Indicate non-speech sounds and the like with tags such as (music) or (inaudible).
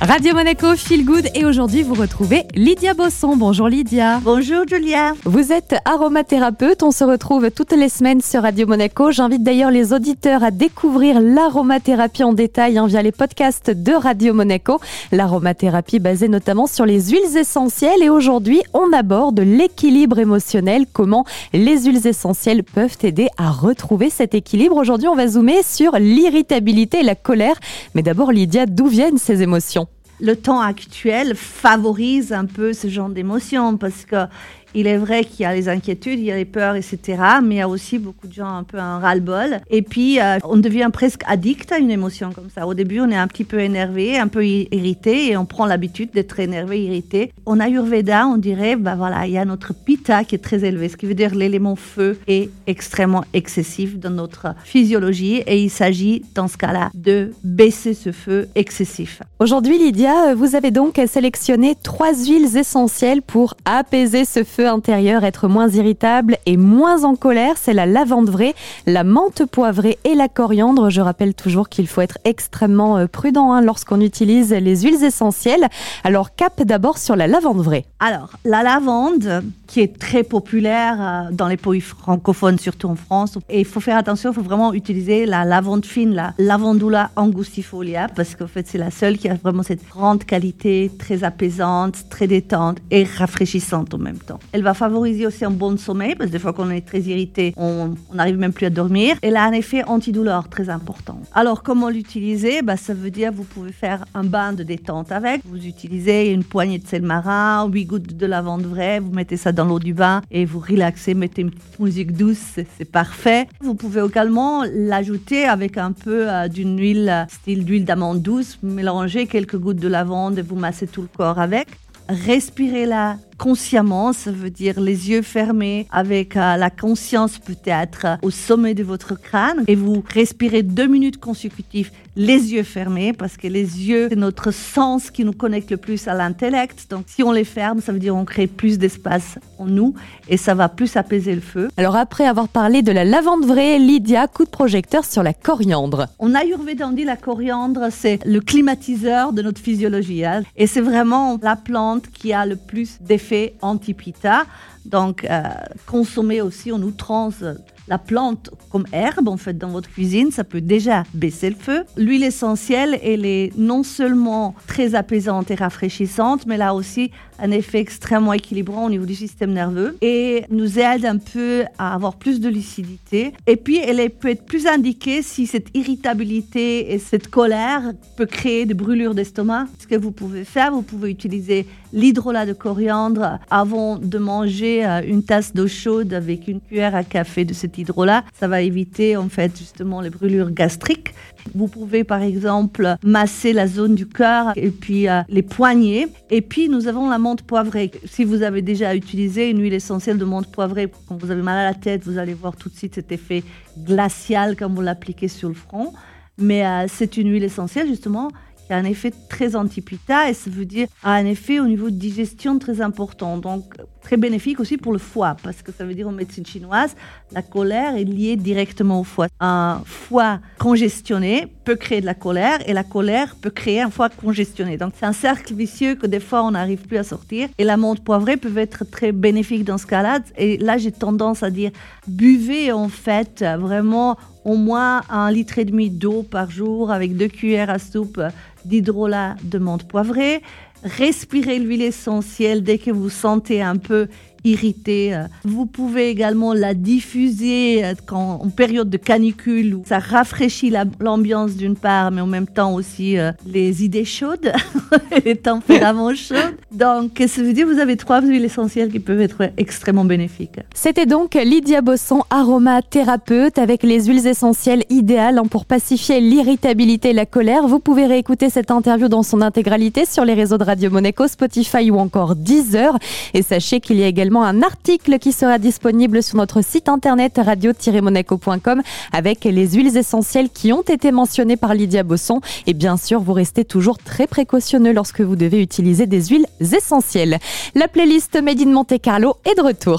Radio Monaco, Feel Good et aujourd'hui vous retrouvez Lydia Bosson. Bonjour Lydia. Bonjour Julia. Vous êtes aromathérapeute, on se retrouve toutes les semaines sur Radio Monaco. J'invite d'ailleurs les auditeurs à découvrir l'aromathérapie en détail hein, via les podcasts de Radio Monaco. L'aromathérapie basée notamment sur les huiles essentielles et aujourd'hui on aborde l'équilibre émotionnel, comment les huiles essentielles peuvent aider à retrouver cet équilibre? Aujourd'hui on va zoomer sur l'irritabilité et la colère. Mais d'abord Lydia, d'où viennent ces émotions? Le temps actuel favorise un peu ce genre d'émotions parce que il est vrai qu'il y a les inquiétudes, il y a les peurs, etc. Mais il y a aussi beaucoup de gens un peu un ras-le-bol. Et puis, euh, on devient presque addict à une émotion comme ça. Au début, on est un petit peu énervé, un peu irrité, et on prend l'habitude d'être énervé, irrité. En Ayurveda, on dirait, bah voilà, il y a notre pitta qui est très élevé, ce qui veut dire l'élément feu est extrêmement excessif dans notre physiologie. Et il s'agit, dans ce cas-là, de baisser ce feu excessif. Aujourd'hui, Lydia, vous avez donc sélectionné trois huiles essentielles pour apaiser ce feu intérieur, être moins irritable et moins en colère, c'est la lavande vraie, la menthe poivrée et la coriandre. Je rappelle toujours qu'il faut être extrêmement euh, prudent hein, lorsqu'on utilise les huiles essentielles. Alors cap d'abord sur la lavande vraie. Alors la lavande qui est très populaire euh, dans les pays francophones, surtout en France. Et il faut faire attention, il faut vraiment utiliser la lavande fine, la lavandula angustifolia, parce qu'en fait c'est la seule qui a vraiment cette grande qualité, très apaisante, très détente et rafraîchissante en même temps. Elle va favoriser aussi un bon sommeil, parce que des fois qu'on est très irrité, on n'arrive même plus à dormir. Elle a un effet antidouleur très important. Alors, comment l'utiliser? Bah, Ça veut dire vous pouvez faire un bain de détente avec. Vous utilisez une poignée de sel marin, 8 gouttes de lavande vraie, vous mettez ça dans l'eau du bain et vous relaxez, mettez une petite musique douce, c'est parfait. Vous pouvez également l'ajouter avec un peu euh, d'une huile, style d'huile d'amande douce, mélanger quelques gouttes de lavande et vous massez tout le corps avec. Respirez-la consciemment, ça veut dire les yeux fermés, avec euh, la conscience peut-être euh, au sommet de votre crâne, et vous respirez deux minutes consécutives les yeux fermés, parce que les yeux, c'est notre sens qui nous connecte le plus à l'intellect. Donc si on les ferme, ça veut dire on crée plus d'espace en nous, et ça va plus apaiser le feu. Alors après avoir parlé de la lavande vraie, Lydia, coup de projecteur sur la coriandre. On a Ayurveda, on dit la coriandre, c'est le climatiseur de notre physiologie, hein. et c'est vraiment la plante qui a le plus d'effet anti-pita. Donc, euh, consommer aussi en outrance la plante comme herbe, en fait, dans votre cuisine, ça peut déjà baisser le feu. L'huile essentielle, elle est non seulement très apaisante et rafraîchissante, mais là aussi un effet extrêmement équilibrant au niveau du système nerveux et nous aide un peu à avoir plus de lucidité. Et puis, elle peut être plus indiquée si cette irritabilité et cette colère peut créer des brûlures d'estomac. Ce que vous pouvez faire, vous pouvez utiliser l'hydrolat de coriandre avant de manger euh, une tasse d'eau chaude avec une cuillère à café de cet hydrolat. Ça va éviter en fait justement les brûlures gastriques. Vous pouvez par exemple masser la zone du cœur et puis euh, les poignets. Et puis nous avons la poivrée. Si vous avez déjà utilisé une huile essentielle de menthe poivrée, quand vous avez mal à la tête, vous allez voir tout de suite cet effet glacial quand vous l'appliquez sur le front. Mais euh, c'est une huile essentielle justement qui a un effet très anti-pita et ça veut dire a un effet au niveau de digestion très important. Donc très bénéfique aussi pour le foie parce que ça veut dire en médecine chinoise, la colère est liée directement au foie. Un foie congestionné peut créer de la colère et la colère peut créer un foie congestionné. Donc c'est un cercle vicieux que des fois on n'arrive plus à sortir et la menthe poivrée peut être très bénéfique dans ce cas-là. Et là j'ai tendance à dire buvez en fait vraiment au moins un litre et demi d'eau par jour avec deux cuillères à soupe d'hydrolat de menthe poivrée. Respirez l'huile essentielle dès que vous sentez un peu irrité. Vous pouvez également la diffuser euh, quand, en période de canicule où ça rafraîchit l'ambiance d'une part, mais en même temps aussi euh, les idées chaudes, (laughs) les tempéraments (laughs) chauds. Donc, ça veut dire? Que vous avez trois huiles essentielles qui peuvent être extrêmement bénéfiques. C'était donc Lydia Bosson, aromathérapeute, avec les huiles essentielles idéales hein, pour pacifier l'irritabilité et la colère. Vous pouvez réécouter cette interview dans son intégralité sur les réseaux de Radio Monaco, Spotify ou encore Deezer. Et sachez qu'il y a également un article qui sera disponible sur notre site internet radio-monaco.com avec les huiles essentielles qui ont été mentionnées par Lydia Bosson. Et bien sûr, vous restez toujours très précautionneux lorsque vous devez utiliser des huiles essentielles. La playlist Made in Monte Carlo est de retour.